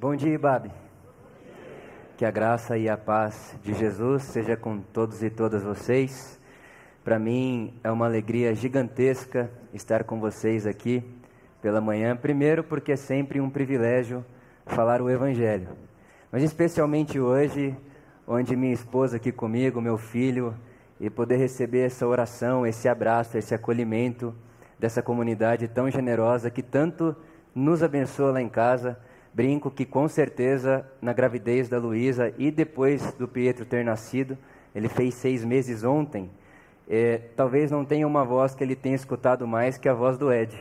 Bom dia, Ibabe. Que a graça e a paz de Jesus seja com todos e todas vocês. Para mim é uma alegria gigantesca estar com vocês aqui pela manhã. Primeiro, porque é sempre um privilégio falar o Evangelho, mas especialmente hoje, onde minha esposa aqui comigo, meu filho, e poder receber essa oração, esse abraço, esse acolhimento dessa comunidade tão generosa que tanto nos abençoa lá em casa. Brinco que com certeza na gravidez da Luísa e depois do Pietro ter nascido, ele fez seis meses ontem. É, talvez não tenha uma voz que ele tenha escutado mais que a voz do Ed.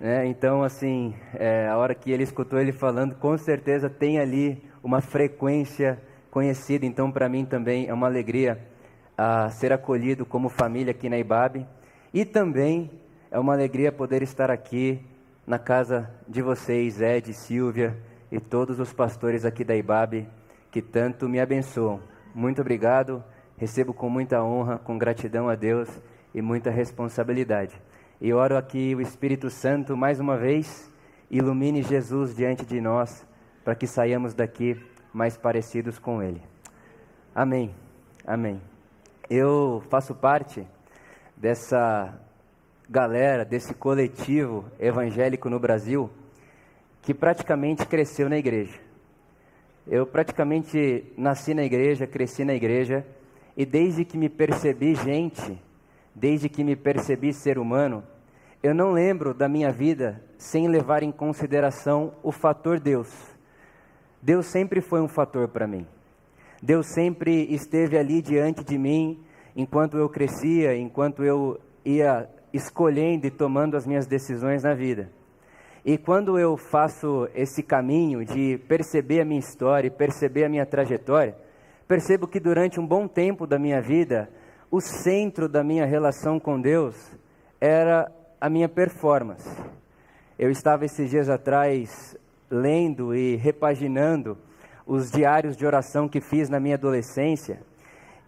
É, então, assim, é, a hora que ele escutou ele falando, com certeza tem ali uma frequência conhecida. Então, para mim também é uma alegria ser acolhido como família aqui na IBAB. E também é uma alegria poder estar aqui na casa de vocês, Ed, Silvia e todos os pastores aqui da IBAB que tanto me abençoam. Muito obrigado, recebo com muita honra, com gratidão a Deus e muita responsabilidade. E oro aqui o Espírito Santo mais uma vez ilumine Jesus diante de nós para que saiamos daqui mais parecidos com Ele. Amém. Amém. Eu faço parte dessa galera, desse coletivo evangélico no Brasil que praticamente cresceu na igreja. Eu praticamente nasci na igreja, cresci na igreja e desde que me percebi gente, desde que me percebi ser humano, eu não lembro da minha vida sem levar em consideração o fator Deus. Deus sempre foi um fator para mim. Deus sempre esteve ali diante de mim enquanto eu crescia, enquanto eu ia escolhendo e tomando as minhas decisões na vida. E quando eu faço esse caminho de perceber a minha história e perceber a minha trajetória, percebo que durante um bom tempo da minha vida, o centro da minha relação com Deus era a minha performance. Eu estava esses dias atrás lendo e repaginando os diários de oração que fiz na minha adolescência,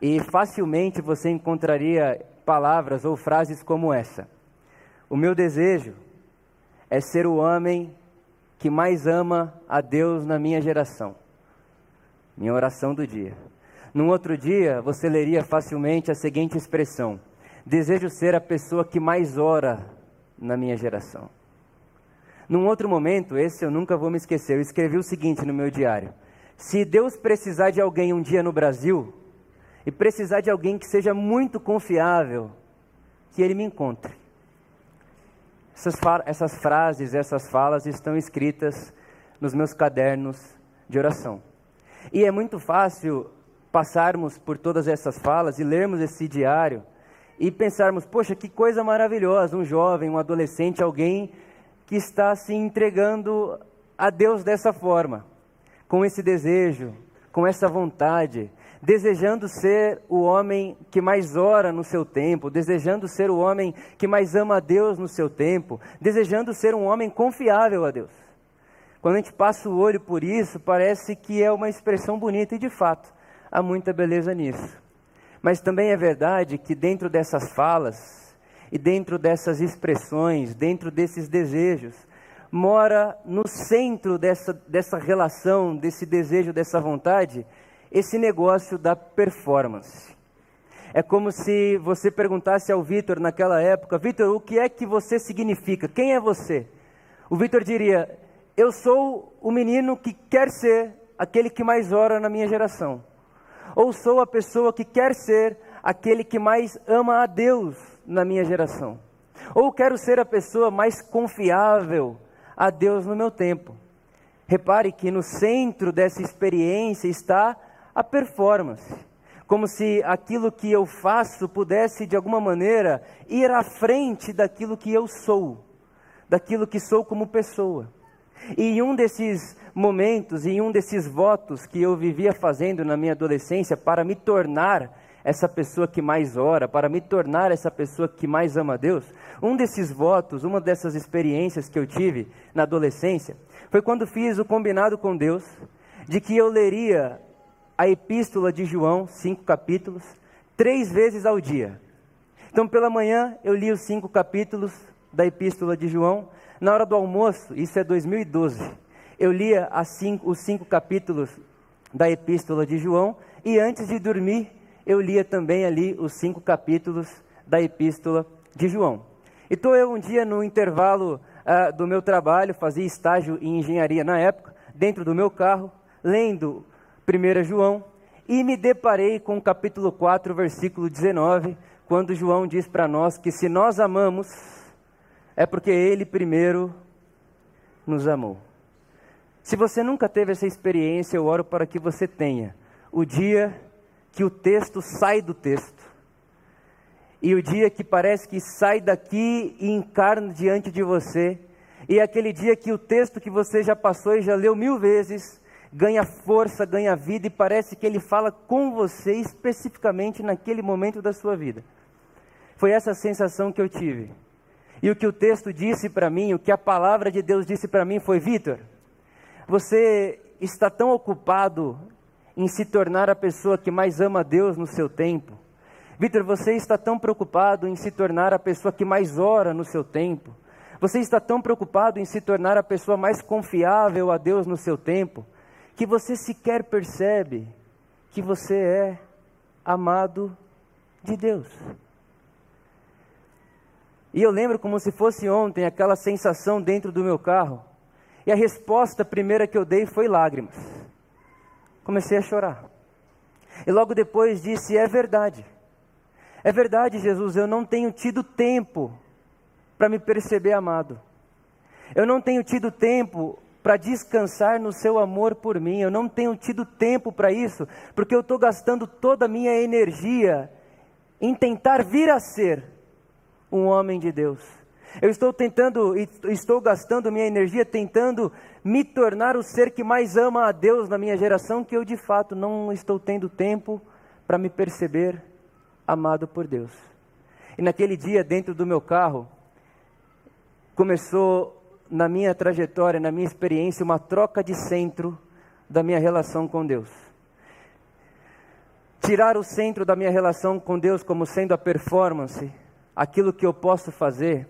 e facilmente você encontraria palavras ou frases como essa: O meu desejo é ser o homem que mais ama a Deus na minha geração. Minha oração do dia. Num outro dia, você leria facilmente a seguinte expressão: Desejo ser a pessoa que mais ora na minha geração. Num outro momento, esse eu nunca vou me esquecer, eu escrevi o seguinte no meu diário: Se Deus precisar de alguém um dia no Brasil, e precisar de alguém que seja muito confiável, que Ele me encontre. Essas, essas frases, essas falas estão escritas nos meus cadernos de oração. E é muito fácil passarmos por todas essas falas e lermos esse diário e pensarmos: poxa, que coisa maravilhosa, um jovem, um adolescente, alguém que está se entregando a Deus dessa forma, com esse desejo, com essa vontade, desejando ser o homem que mais ora no seu tempo, desejando ser o homem que mais ama a Deus no seu tempo, desejando ser um homem confiável a Deus. Quando a gente passa o olho por isso, parece que é uma expressão bonita e de fato há muita beleza nisso. Mas também é verdade que dentro dessas falas, e dentro dessas expressões, dentro desses desejos, mora no centro dessa, dessa relação, desse desejo, dessa vontade, esse negócio da performance. É como se você perguntasse ao Vitor naquela época: Vitor, o que é que você significa? Quem é você? O Vitor diria: Eu sou o menino que quer ser aquele que mais ora na minha geração. Ou sou a pessoa que quer ser aquele que mais ama a Deus na minha geração. Ou quero ser a pessoa mais confiável a Deus no meu tempo. Repare que no centro dessa experiência está a performance. Como se aquilo que eu faço pudesse, de alguma maneira, ir à frente daquilo que eu sou, daquilo que sou como pessoa. E em um desses momentos, em um desses votos que eu vivia fazendo na minha adolescência para me tornar essa pessoa que mais ora, para me tornar essa pessoa que mais ama a Deus, um desses votos, uma dessas experiências que eu tive na adolescência, foi quando fiz o combinado com Deus de que eu leria a epístola de João, cinco capítulos, três vezes ao dia. Então, pela manhã, eu li os cinco capítulos da epístola de João. Na hora do almoço, isso é 2012, eu lia cinco, os cinco capítulos da Epístola de João e antes de dormir eu lia também ali os cinco capítulos da Epístola de João. Então eu um dia no intervalo uh, do meu trabalho, fazia estágio em engenharia na época, dentro do meu carro, lendo 1 João, e me deparei com o capítulo 4, versículo 19, quando João diz para nós que se nós amamos, é porque ele primeiro nos amou. Se você nunca teve essa experiência, eu oro para que você tenha. O dia que o texto sai do texto, e o dia que parece que sai daqui e encarna diante de você, e aquele dia que o texto que você já passou e já leu mil vezes ganha força, ganha vida e parece que ele fala com você especificamente naquele momento da sua vida. Foi essa sensação que eu tive. E o que o texto disse para mim, o que a palavra de Deus disse para mim foi: Vitor, você está tão ocupado em se tornar a pessoa que mais ama a Deus no seu tempo Vitor, você está tão preocupado em se tornar a pessoa que mais ora no seu tempo. Você está tão preocupado em se tornar a pessoa mais confiável a Deus no seu tempo, que você sequer percebe que você é amado de Deus. E eu lembro como se fosse ontem aquela sensação dentro do meu carro. E a resposta primeira que eu dei foi lágrimas. Comecei a chorar. E logo depois disse: É verdade. É verdade, Jesus, eu não tenho tido tempo para me perceber amado. Eu não tenho tido tempo para descansar no seu amor por mim. Eu não tenho tido tempo para isso, porque eu estou gastando toda a minha energia em tentar vir a ser um homem de Deus. Eu estou tentando, estou gastando minha energia tentando me tornar o ser que mais ama a Deus na minha geração, que eu de fato não estou tendo tempo para me perceber amado por Deus. E naquele dia, dentro do meu carro, começou na minha trajetória, na minha experiência, uma troca de centro da minha relação com Deus. Tirar o centro da minha relação com Deus como sendo a performance, aquilo que eu posso fazer,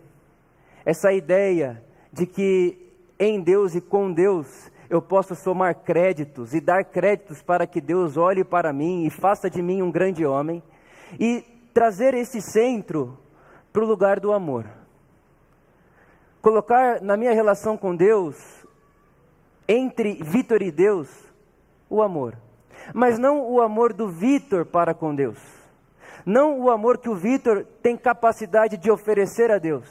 essa ideia de que em Deus e com Deus eu posso somar créditos e dar créditos para que Deus olhe para mim e faça de mim um grande homem e trazer esse centro para o lugar do amor. Colocar na minha relação com Deus, entre Vitor e Deus, o amor. Mas não o amor do Vitor para com Deus. Não o amor que o Vitor tem capacidade de oferecer a Deus.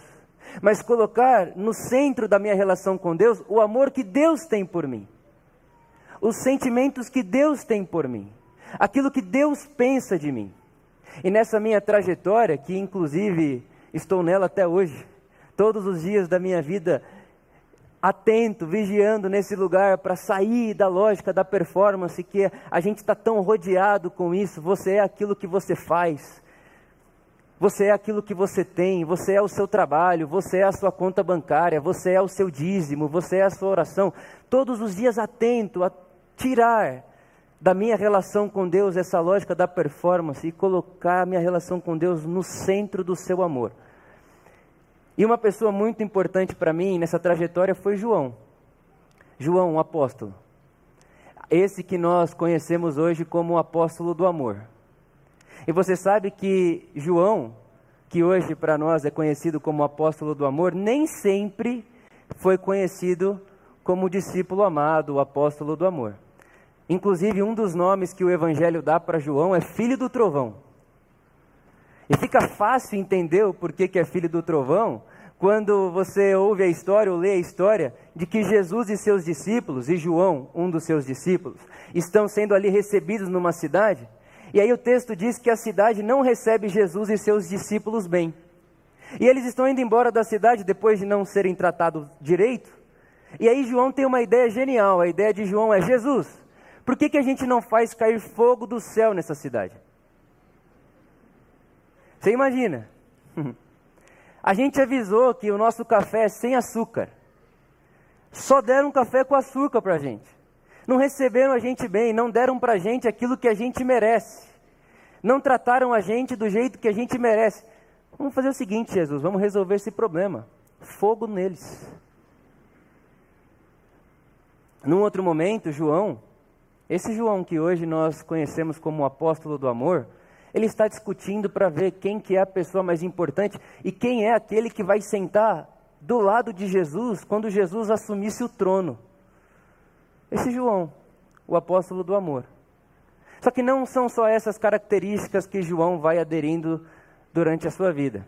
Mas colocar no centro da minha relação com Deus o amor que Deus tem por mim. Os sentimentos que Deus tem por mim. Aquilo que Deus pensa de mim. E nessa minha trajetória, que inclusive estou nela até hoje, todos os dias da minha vida, atento, vigiando nesse lugar para sair da lógica da performance, que a gente está tão rodeado com isso. Você é aquilo que você faz, você é aquilo que você tem, você é o seu trabalho, você é a sua conta bancária, você é o seu dízimo, você é a sua oração. Todos os dias atento a tirar da minha relação com Deus, essa lógica da performance e colocar a minha relação com Deus no centro do seu amor. E uma pessoa muito importante para mim nessa trajetória foi João. João, o apóstolo. Esse que nós conhecemos hoje como o apóstolo do amor. E você sabe que João, que hoje para nós é conhecido como apóstolo do amor, nem sempre foi conhecido como discípulo amado, o apóstolo do amor. Inclusive, um dos nomes que o Evangelho dá para João é filho do trovão. E fica fácil entender o porquê que é filho do trovão quando você ouve a história ou lê a história de que Jesus e seus discípulos, e João, um dos seus discípulos, estão sendo ali recebidos numa cidade. E aí o texto diz que a cidade não recebe Jesus e seus discípulos bem. E eles estão indo embora da cidade depois de não serem tratados direito. E aí João tem uma ideia genial. A ideia de João é: Jesus, por que, que a gente não faz cair fogo do céu nessa cidade? Você imagina? A gente avisou que o nosso café é sem açúcar. Só deram café com açúcar para a gente. Não receberam a gente bem, não deram para a gente aquilo que a gente merece. Não trataram a gente do jeito que a gente merece. Vamos fazer o seguinte, Jesus, vamos resolver esse problema. Fogo neles. num outro momento, João, esse João que hoje nós conhecemos como o apóstolo do amor, ele está discutindo para ver quem que é a pessoa mais importante e quem é aquele que vai sentar do lado de Jesus quando Jesus assumisse o trono. Esse João, o apóstolo do amor. Só que não são só essas características que João vai aderindo durante a sua vida.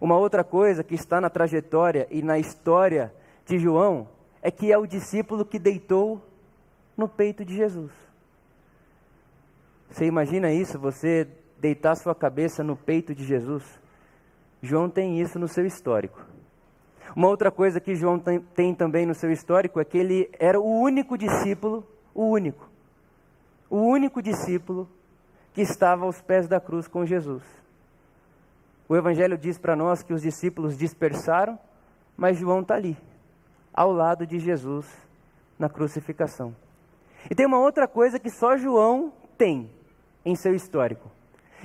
Uma outra coisa que está na trajetória e na história de João é que é o discípulo que deitou no peito de Jesus. Você imagina isso? Você deitar sua cabeça no peito de Jesus? João tem isso no seu histórico. Uma outra coisa que João tem, tem, também no seu histórico é que ele era o único discípulo, o único, o único discípulo que estava aos pés da cruz com Jesus. O Evangelho diz para nós que os discípulos dispersaram, mas João está ali, ao lado de Jesus na crucificação. E tem uma outra coisa que só João tem em seu histórico.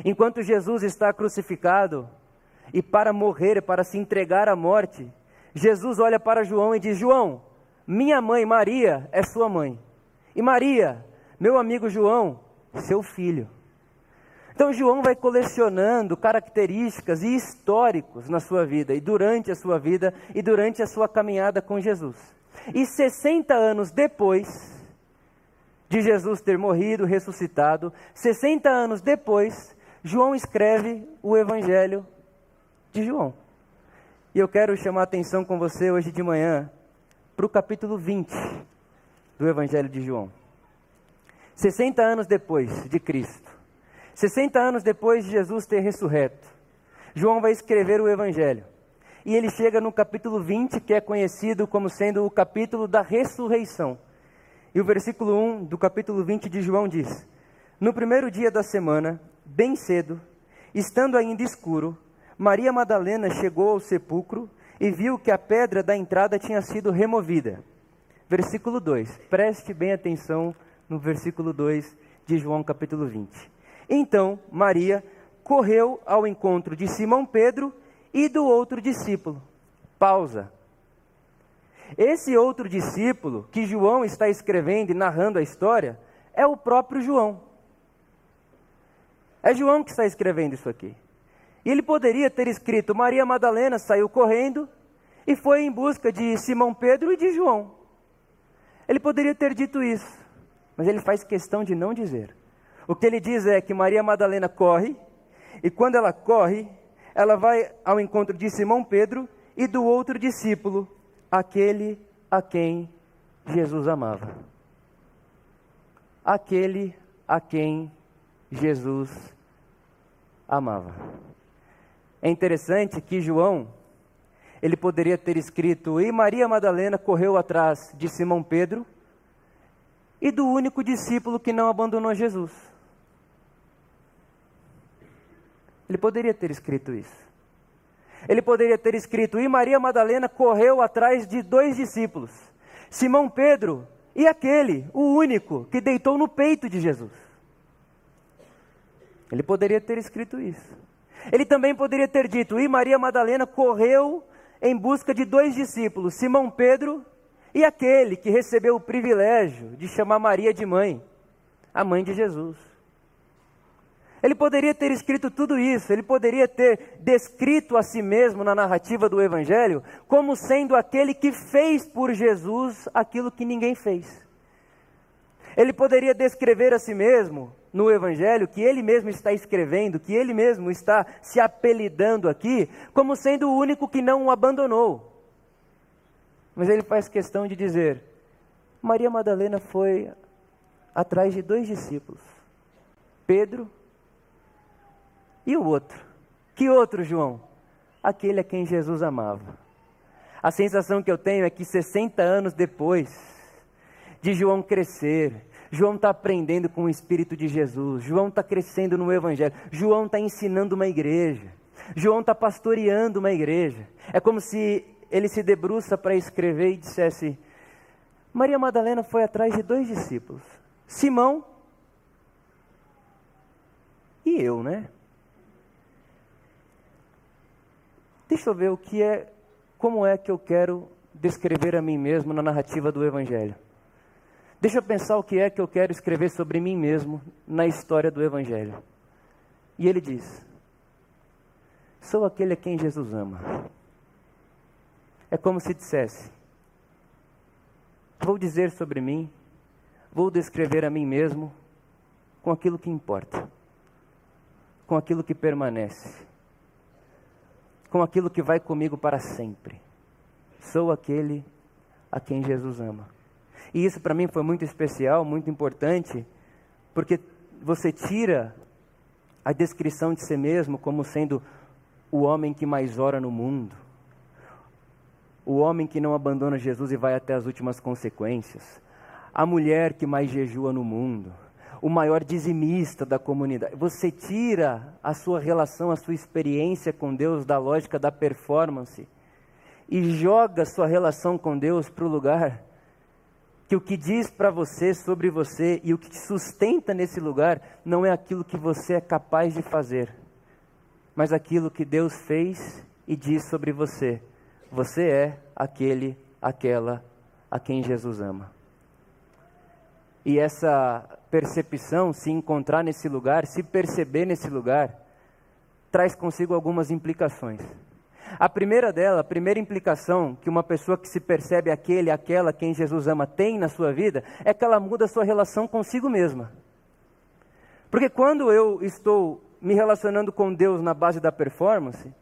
Enquanto Jesus está crucificado e para morrer, para se entregar à morte, Jesus olha para João e diz: João, minha mãe Maria é sua mãe. E Maria, meu amigo João, seu filho. Então João vai colecionando características e históricos na sua vida, e durante a sua vida, e durante a sua caminhada com Jesus. E 60 anos depois, de Jesus ter morrido, ressuscitado, 60 anos depois, João escreve o Evangelho de João. E eu quero chamar a atenção com você hoje de manhã para o capítulo 20 do Evangelho de João. 60 anos depois de Cristo, 60 anos depois de Jesus ter ressurreto, João vai escrever o Evangelho. E ele chega no capítulo 20, que é conhecido como sendo o capítulo da ressurreição. E o versículo 1 do capítulo 20 de João diz: No primeiro dia da semana, bem cedo, estando ainda escuro, Maria Madalena chegou ao sepulcro e viu que a pedra da entrada tinha sido removida. Versículo 2. Preste bem atenção no versículo 2 de João capítulo 20. Então, Maria correu ao encontro de Simão Pedro e do outro discípulo. Pausa. Esse outro discípulo que João está escrevendo e narrando a história é o próprio João. É João que está escrevendo isso aqui. E ele poderia ter escrito: Maria Madalena saiu correndo e foi em busca de Simão Pedro e de João. Ele poderia ter dito isso, mas ele faz questão de não dizer. O que ele diz é que Maria Madalena corre, e quando ela corre, ela vai ao encontro de Simão Pedro e do outro discípulo, aquele a quem Jesus amava. Aquele a quem Jesus amava. É interessante que João, ele poderia ter escrito: E Maria Madalena correu atrás de Simão Pedro e do único discípulo que não abandonou Jesus. Ele poderia ter escrito isso. Ele poderia ter escrito: E Maria Madalena correu atrás de dois discípulos, Simão Pedro e aquele, o único, que deitou no peito de Jesus. Ele poderia ter escrito isso. Ele também poderia ter dito: E Maria Madalena correu em busca de dois discípulos, Simão Pedro e aquele que recebeu o privilégio de chamar Maria de mãe, a mãe de Jesus. Ele poderia ter escrito tudo isso, ele poderia ter descrito a si mesmo na narrativa do Evangelho como sendo aquele que fez por Jesus aquilo que ninguém fez. Ele poderia descrever a si mesmo no Evangelho, que ele mesmo está escrevendo, que ele mesmo está se apelidando aqui, como sendo o único que não o abandonou. Mas ele faz questão de dizer: Maria Madalena foi atrás de dois discípulos, Pedro e o outro? Que outro, João? Aquele a quem Jesus amava. A sensação que eu tenho é que 60 anos depois de João crescer, João está aprendendo com o Espírito de Jesus, João está crescendo no Evangelho, João está ensinando uma igreja, João está pastoreando uma igreja. É como se ele se debruça para escrever e dissesse: Maria Madalena foi atrás de dois discípulos, Simão e eu, né? Deixa eu ver o que é, como é que eu quero descrever a mim mesmo na narrativa do Evangelho. Deixa eu pensar o que é que eu quero escrever sobre mim mesmo na história do Evangelho. E ele diz: Sou aquele a quem Jesus ama. É como se dissesse: Vou dizer sobre mim, vou descrever a mim mesmo com aquilo que importa, com aquilo que permanece, com aquilo que vai comigo para sempre. Sou aquele a quem Jesus ama. E isso para mim foi muito especial, muito importante, porque você tira a descrição de si mesmo como sendo o homem que mais ora no mundo, o homem que não abandona Jesus e vai até as últimas consequências, a mulher que mais jejua no mundo, o maior dizimista da comunidade. Você tira a sua relação, a sua experiência com Deus da lógica da performance e joga sua relação com Deus para o lugar que o que diz para você sobre você e o que te sustenta nesse lugar não é aquilo que você é capaz de fazer, mas aquilo que Deus fez e diz sobre você. Você é aquele, aquela a quem Jesus ama. E essa percepção, se encontrar nesse lugar, se perceber nesse lugar, traz consigo algumas implicações. A primeira dela, a primeira implicação que uma pessoa que se percebe aquele, aquela quem Jesus ama tem na sua vida, é que ela muda a sua relação consigo mesma. Porque quando eu estou me relacionando com Deus na base da performance,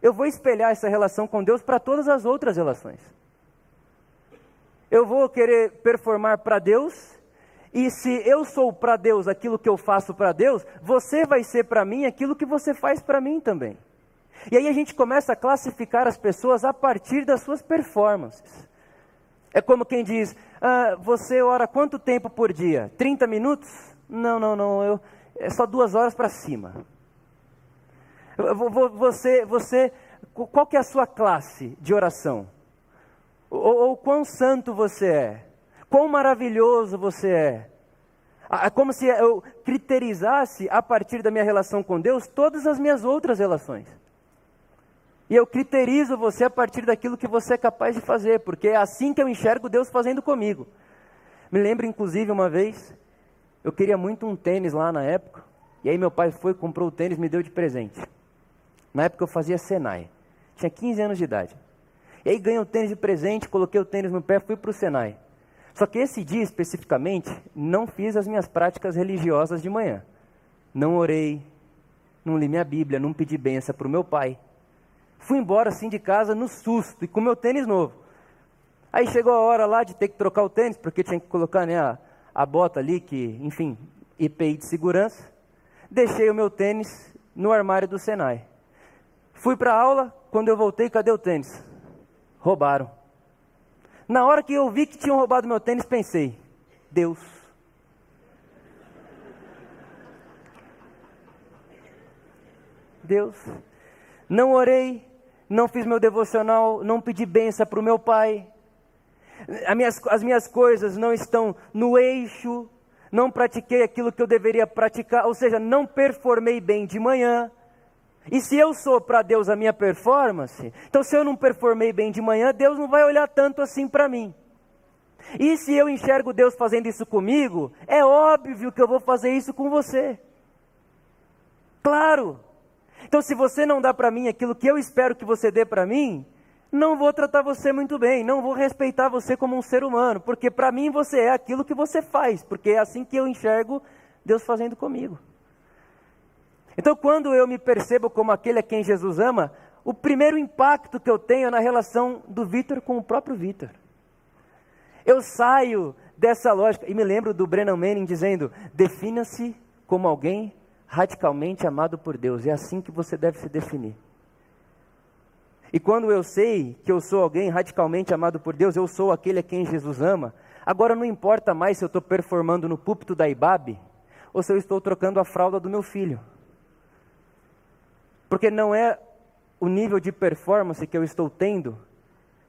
eu vou espelhar essa relação com Deus para todas as outras relações. Eu vou querer performar para Deus, e se eu sou para Deus aquilo que eu faço para Deus, você vai ser para mim aquilo que você faz para mim também. E aí a gente começa a classificar as pessoas a partir das suas performances. É como quem diz: ah, você ora quanto tempo por dia? 30 minutos? Não, não, não, eu, é só duas horas para cima. Você, você, qual que é a sua classe de oração? Ou, ou quão santo você é? Quão maravilhoso você é? É como se eu criterizasse a partir da minha relação com Deus todas as minhas outras relações. E eu criterizo você a partir daquilo que você é capaz de fazer, porque é assim que eu enxergo Deus fazendo comigo. Me lembro, inclusive, uma vez, eu queria muito um tênis lá na época, e aí meu pai foi, comprou o tênis, me deu de presente. Na época eu fazia Senai, tinha 15 anos de idade. E aí ganhei o tênis de presente, coloquei o tênis no pé, fui para o Senai. Só que esse dia especificamente, não fiz as minhas práticas religiosas de manhã. Não orei, não li minha Bíblia, não pedi bênção para o meu pai Fui embora assim de casa no susto e com meu tênis novo. Aí chegou a hora lá de ter que trocar o tênis, porque tinha que colocar né, a, a bota ali, que, enfim, IPI de segurança. Deixei o meu tênis no armário do Senai. Fui para aula, quando eu voltei, cadê o tênis? Roubaram. Na hora que eu vi que tinham roubado meu tênis, pensei: Deus. Deus. Não orei, não fiz meu devocional, não pedi benção para o meu pai, minhas, as minhas coisas não estão no eixo, não pratiquei aquilo que eu deveria praticar, ou seja, não performei bem de manhã. E se eu sou para Deus a minha performance, então se eu não performei bem de manhã, Deus não vai olhar tanto assim para mim. E se eu enxergo Deus fazendo isso comigo, é óbvio que eu vou fazer isso com você. Claro. Então, se você não dá para mim aquilo que eu espero que você dê para mim, não vou tratar você muito bem, não vou respeitar você como um ser humano, porque para mim você é aquilo que você faz, porque é assim que eu enxergo Deus fazendo comigo. Então, quando eu me percebo como aquele a quem Jesus ama, o primeiro impacto que eu tenho é na relação do Vitor com o próprio Vitor. Eu saio dessa lógica, e me lembro do Brennan Manning dizendo: defina-se como alguém radicalmente amado por Deus. É assim que você deve se definir. E quando eu sei que eu sou alguém radicalmente amado por Deus, eu sou aquele a quem Jesus ama, agora não importa mais se eu estou performando no púlpito da IBAB ou se eu estou trocando a fralda do meu filho. Porque não é o nível de performance que eu estou tendo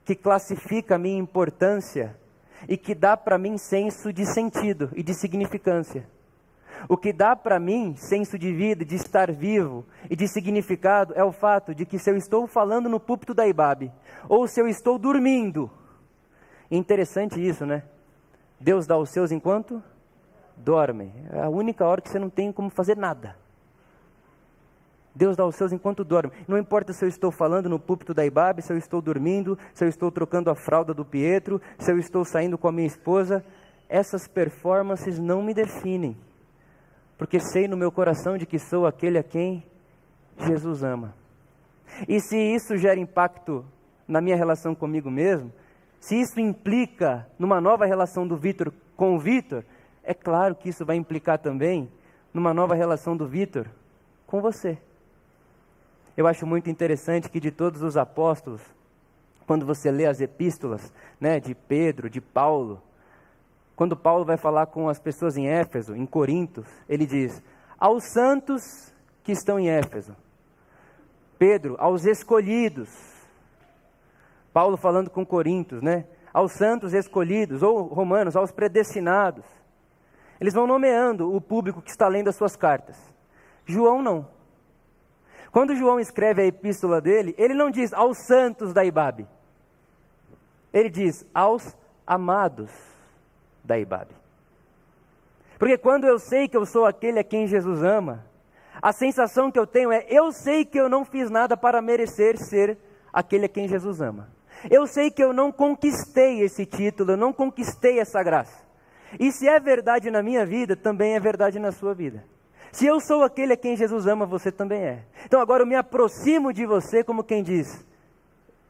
que classifica a minha importância e que dá para mim senso de sentido e de significância. O que dá para mim senso de vida, de estar vivo e de significado é o fato de que se eu estou falando no púlpito da Ibabe ou se eu estou dormindo, interessante isso, né? Deus dá os seus enquanto dorme. É a única hora que você não tem como fazer nada. Deus dá os seus enquanto dorme. Não importa se eu estou falando no púlpito da Ibabe, se eu estou dormindo, se eu estou trocando a fralda do Pietro, se eu estou saindo com a minha esposa, essas performances não me definem. Porque sei no meu coração de que sou aquele a quem Jesus ama. E se isso gera impacto na minha relação comigo mesmo, se isso implica numa nova relação do Vitor com o Vitor, é claro que isso vai implicar também numa nova relação do Vitor com você. Eu acho muito interessante que de todos os apóstolos, quando você lê as epístolas, né, de Pedro, de Paulo, quando Paulo vai falar com as pessoas em Éfeso, em Corinto, ele diz: "Aos santos que estão em Éfeso". Pedro, aos escolhidos. Paulo falando com Corintos, né? Aos santos escolhidos, ou romanos, aos predestinados. Eles vão nomeando o público que está lendo as suas cartas. João não. Quando João escreve a epístola dele, ele não diz aos santos da Ibabe. Ele diz aos amados da Ibabe. Porque quando eu sei que eu sou aquele a quem Jesus ama, a sensação que eu tenho é: eu sei que eu não fiz nada para merecer ser aquele a quem Jesus ama. Eu sei que eu não conquistei esse título, eu não conquistei essa graça. E se é verdade na minha vida, também é verdade na sua vida. Se eu sou aquele a quem Jesus ama, você também é. Então agora eu me aproximo de você como quem diz: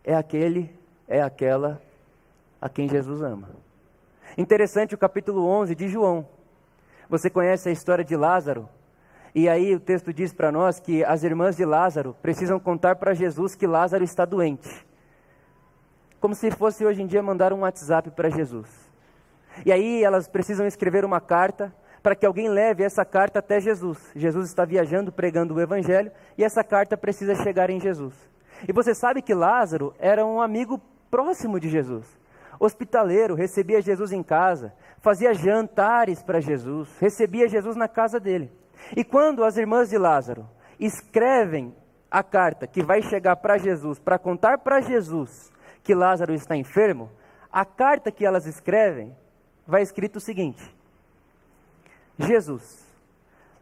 é aquele, é aquela a quem Jesus ama. Interessante o capítulo 11 de João. Você conhece a história de Lázaro? E aí o texto diz para nós que as irmãs de Lázaro precisam contar para Jesus que Lázaro está doente. Como se fosse hoje em dia mandar um WhatsApp para Jesus. E aí elas precisam escrever uma carta para que alguém leve essa carta até Jesus. Jesus está viajando pregando o evangelho e essa carta precisa chegar em Jesus. E você sabe que Lázaro era um amigo próximo de Jesus. Hospitaleiro, recebia Jesus em casa, fazia jantares para Jesus, recebia Jesus na casa dele. E quando as irmãs de Lázaro escrevem a carta que vai chegar para Jesus, para contar para Jesus que Lázaro está enfermo, a carta que elas escrevem vai escrito o seguinte: Jesus,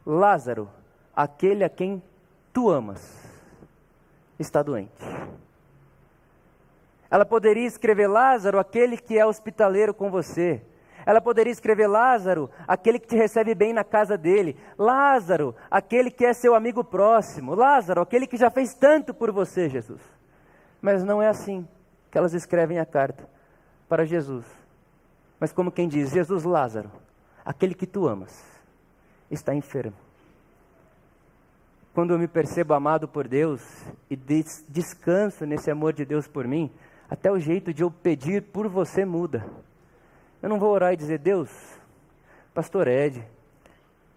Lázaro, aquele a quem tu amas, está doente. Ela poderia escrever Lázaro, aquele que é hospitaleiro com você. Ela poderia escrever Lázaro, aquele que te recebe bem na casa dele. Lázaro, aquele que é seu amigo próximo. Lázaro, aquele que já fez tanto por você, Jesus. Mas não é assim que elas escrevem a carta para Jesus. Mas como quem diz, Jesus Lázaro, aquele que tu amas, está enfermo. Quando eu me percebo amado por Deus e des descanso nesse amor de Deus por mim, até o jeito de eu pedir por você muda. Eu não vou orar e dizer, Deus, pastor Ed,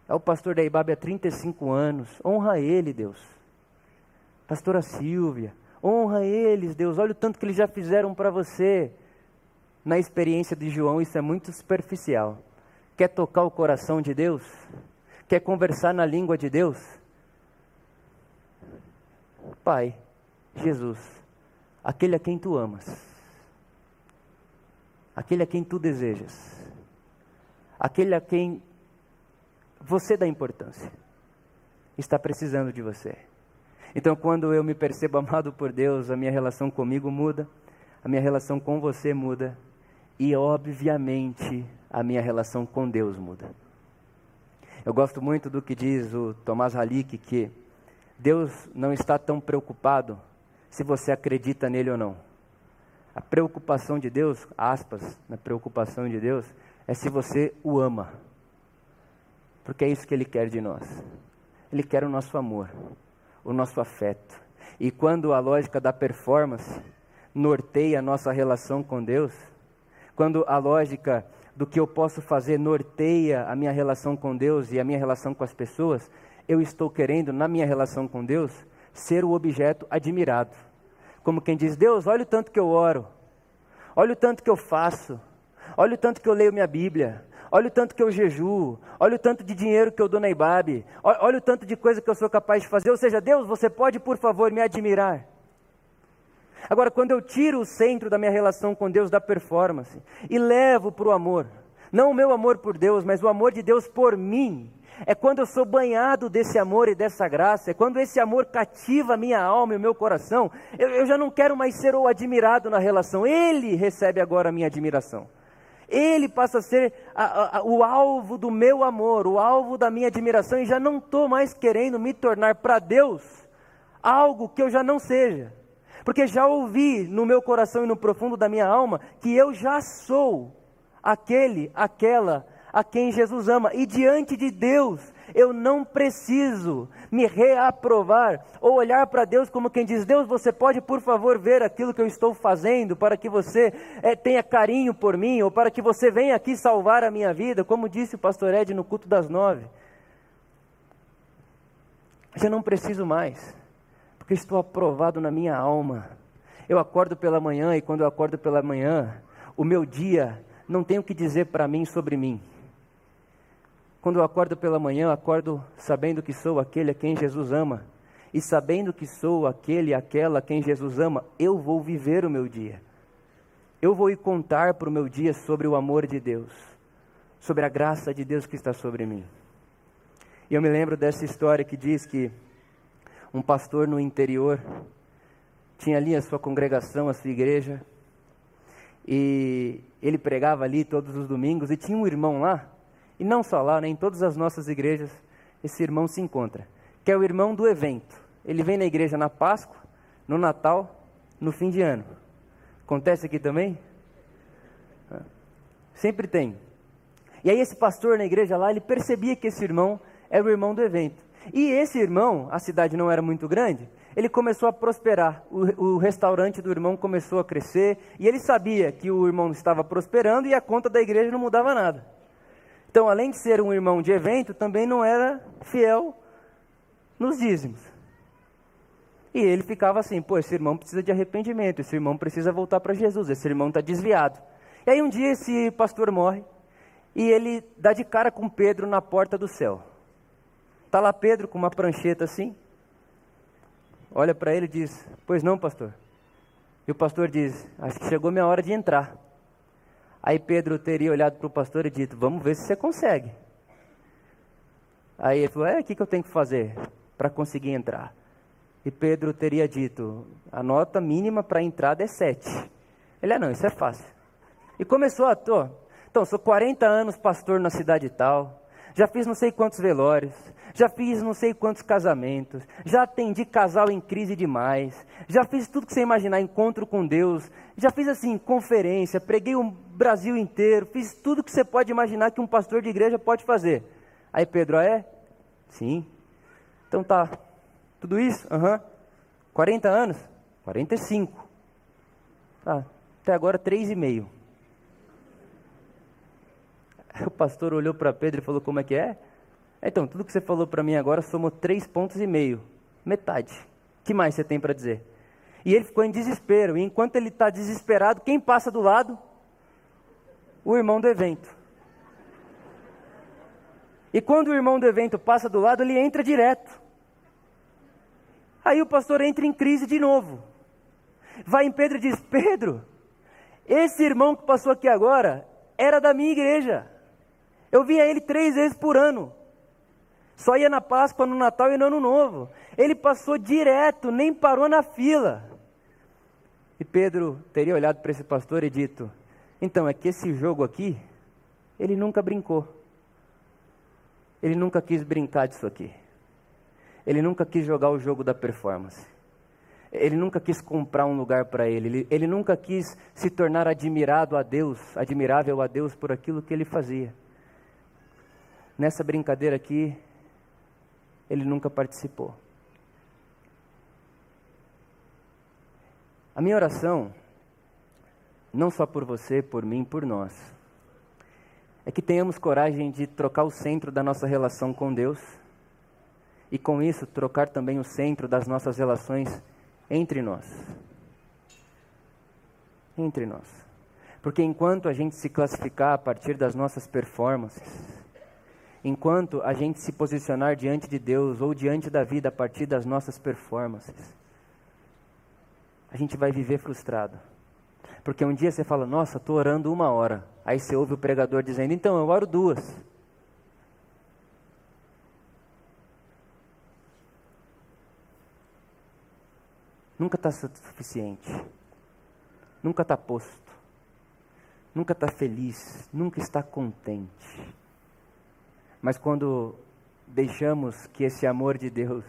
é o pastor da Ibabe há 35 anos, honra ele, Deus. Pastora Silvia, honra eles, Deus, olha o tanto que eles já fizeram para você. Na experiência de João, isso é muito superficial. Quer tocar o coração de Deus? Quer conversar na língua de Deus? Pai, Jesus, aquele a quem tu amas, aquele a quem tu desejas, aquele a quem você dá importância, está precisando de você. Então, quando eu me percebo amado por Deus, a minha relação comigo muda, a minha relação com você muda, e obviamente a minha relação com Deus muda. Eu gosto muito do que diz o Tomás Halik, que Deus não está tão preocupado se você acredita nele ou não. A preocupação de Deus, aspas, na preocupação de Deus, é se você o ama. Porque é isso que ele quer de nós. Ele quer o nosso amor, o nosso afeto. E quando a lógica da performance norteia a nossa relação com Deus, quando a lógica do que eu posso fazer norteia a minha relação com Deus e a minha relação com as pessoas, eu estou querendo, na minha relação com Deus, ser o objeto admirado. Como quem diz: Deus, olha o tanto que eu oro, olha o tanto que eu faço, olha o tanto que eu leio minha Bíblia, olha o tanto que eu jejuo, olha o tanto de dinheiro que eu dou na Ibabe, olha o tanto de coisa que eu sou capaz de fazer. Ou seja, Deus, você pode, por favor, me admirar. Agora, quando eu tiro o centro da minha relação com Deus da performance e levo para o amor, Não o meu amor por Deus, mas o amor de Deus por mim. É quando eu sou banhado desse amor e dessa graça, é quando esse amor cativa a minha alma e o meu coração. Eu, eu já não quero mais ser o admirado na relação, Ele recebe agora a minha admiração. Ele passa a ser a, a, o alvo do meu amor, o alvo da minha admiração, e já não estou mais querendo me tornar para Deus algo que eu já não seja. Porque já ouvi no meu coração e no profundo da minha alma que eu já sou aquele, aquela a quem Jesus ama. E diante de Deus, eu não preciso me reaprovar ou olhar para Deus como quem diz: Deus, você pode por favor ver aquilo que eu estou fazendo para que você é, tenha carinho por mim ou para que você venha aqui salvar a minha vida, como disse o pastor Ed no culto das nove. Eu não preciso mais, porque estou aprovado na minha alma. Eu acordo pela manhã e quando eu acordo pela manhã, o meu dia não tem o que dizer para mim sobre mim. Quando eu acordo pela manhã, eu acordo sabendo que sou aquele a quem Jesus ama. E sabendo que sou aquele, aquela a quem Jesus ama, eu vou viver o meu dia. Eu vou ir contar para o meu dia sobre o amor de Deus, sobre a graça de Deus que está sobre mim. E eu me lembro dessa história que diz que um pastor no interior tinha ali a sua congregação, a sua igreja, e ele pregava ali todos os domingos, e tinha um irmão lá e não só lá, né, em todas as nossas igrejas, esse irmão se encontra, que é o irmão do evento. Ele vem na igreja na Páscoa, no Natal, no fim de ano. Acontece aqui também? Sempre tem. E aí esse pastor na igreja lá, ele percebia que esse irmão era o irmão do evento. E esse irmão, a cidade não era muito grande, ele começou a prosperar. O, o, restaurante do irmão começou a crescer e ele sabia que o irmão estava prosperando e a conta da igreja não mudava nada. Então, além de ser um irmão de evento, também não era fiel nos dízimos. E ele ficava assim: pô, esse irmão precisa de arrependimento, esse irmão precisa voltar para Jesus, esse irmão está desviado. E aí um dia esse pastor morre e ele dá de cara com Pedro na porta do céu. Está lá Pedro com uma prancheta assim, olha para ele e diz: Pois não, pastor. E o pastor diz: Acho que chegou minha hora de entrar. Aí Pedro teria olhado para o pastor e dito: Vamos ver se você consegue. Aí ele falou: É, o que, que eu tenho que fazer para conseguir entrar? E Pedro teria dito: A nota mínima para entrada é 7. Ele: Ah, não, isso é fácil. E começou a. Tô, então, sou 40 anos pastor na cidade tal, já fiz não sei quantos velórios, já fiz não sei quantos casamentos, já atendi casal em crise demais, já fiz tudo que você imaginar, encontro com Deus, já fiz assim, conferência, preguei o Brasil inteiro, fiz tudo que você pode imaginar que um pastor de igreja pode fazer. Aí Pedro, ah, é? Sim. Então tá, tudo isso? Aham. Uhum. 40 anos? 45. Tá, até agora três e meio. O pastor olhou para Pedro e falou: Como é que é? Então, tudo que você falou para mim agora somou três pontos e meio. Metade. Que mais você tem para dizer? E ele ficou em desespero. E enquanto ele está desesperado, quem passa do lado? O irmão do evento. E quando o irmão do evento passa do lado, ele entra direto. Aí o pastor entra em crise de novo. Vai em Pedro e diz: Pedro, esse irmão que passou aqui agora era da minha igreja. Eu via ele três vezes por ano. Só ia na Páscoa, no Natal e no Ano Novo. Ele passou direto, nem parou na fila. E Pedro teria olhado para esse pastor e dito: Então, é que esse jogo aqui, ele nunca brincou. Ele nunca quis brincar disso aqui. Ele nunca quis jogar o jogo da performance. Ele nunca quis comprar um lugar para ele. ele. Ele nunca quis se tornar admirado a Deus, admirável a Deus por aquilo que ele fazia. Nessa brincadeira aqui, ele nunca participou. A minha oração, não só por você, por mim, por nós, é que tenhamos coragem de trocar o centro da nossa relação com Deus e, com isso, trocar também o centro das nossas relações entre nós. Entre nós. Porque enquanto a gente se classificar a partir das nossas performances, enquanto a gente se posicionar diante de Deus ou diante da vida a partir das nossas performances, a gente vai viver frustrado. Porque um dia você fala, nossa, estou orando uma hora. Aí você ouve o pregador dizendo: Então, eu oro duas. Nunca está suficiente. Nunca está posto. Nunca está feliz. Nunca está contente. Mas quando deixamos que esse amor de Deus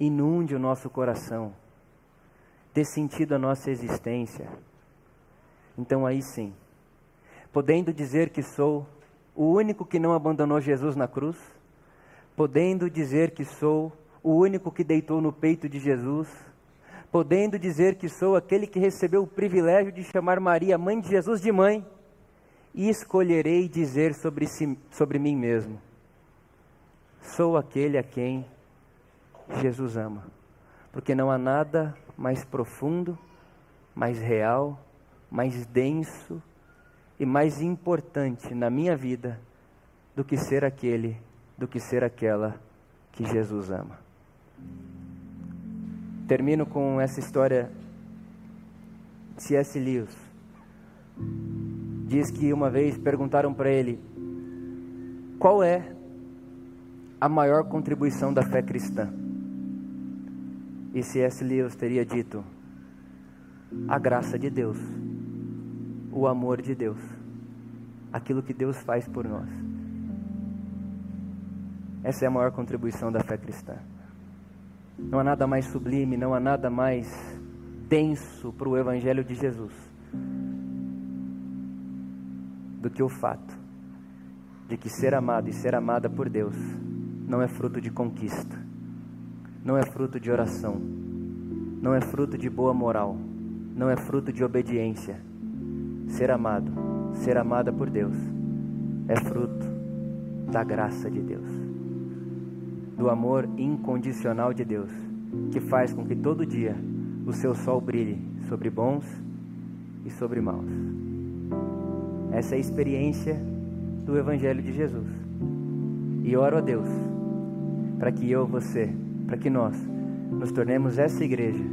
inunde o nosso coração, dê sentido à nossa existência, então aí sim, podendo dizer que sou o único que não abandonou Jesus na cruz, podendo dizer que sou o único que deitou no peito de Jesus, podendo dizer que sou aquele que recebeu o privilégio de chamar Maria, mãe de Jesus, de mãe, e escolherei dizer sobre, si, sobre mim mesmo: sou aquele a quem Jesus ama, porque não há nada mais profundo, mais real, mais denso e mais importante na minha vida do que ser aquele, do que ser aquela que Jesus ama. Termino com essa história de C.S. Lewis. Diz que uma vez perguntaram para ele qual é a maior contribuição da fé cristã. E C.S. Lewis teria dito: a graça de Deus o amor de Deus, aquilo que Deus faz por nós. Essa é a maior contribuição da fé cristã. Não há nada mais sublime, não há nada mais denso para o Evangelho de Jesus do que o fato de que ser amado e ser amada por Deus não é fruto de conquista, não é fruto de oração, não é fruto de boa moral, não é fruto de obediência, Ser amado, ser amada por Deus, é fruto da graça de Deus, do amor incondicional de Deus, que faz com que todo dia o seu sol brilhe sobre bons e sobre maus. Essa é a experiência do Evangelho de Jesus. E oro a Deus para que eu, você, para que nós nos tornemos essa igreja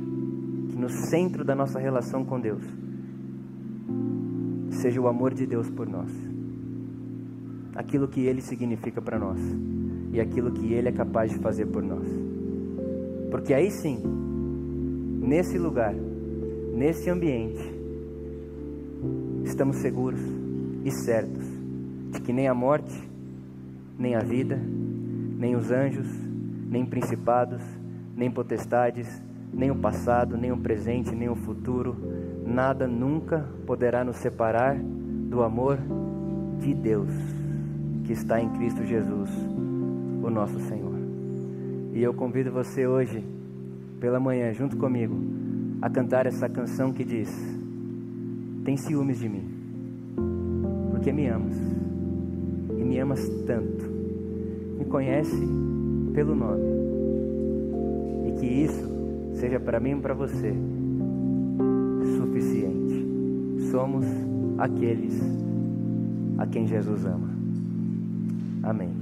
que no centro da nossa relação com Deus seja o amor de Deus por nós, aquilo que Ele significa para nós e aquilo que Ele é capaz de fazer por nós. Porque aí sim, nesse lugar, nesse ambiente, estamos seguros e certos de que nem a morte, nem a vida, nem os anjos, nem principados, nem potestades, nem o passado, nem o presente, nem o futuro, nada nunca poderá nos separar do amor de Deus que está em Cristo Jesus, o nosso Senhor. E eu convido você hoje, pela manhã, junto comigo, a cantar essa canção que diz: Tem ciúmes de mim, porque me amas, e me amas tanto, me conhece pelo nome, e que isso seja para mim e para você suficiente. Somos aqueles a quem Jesus ama. Amém.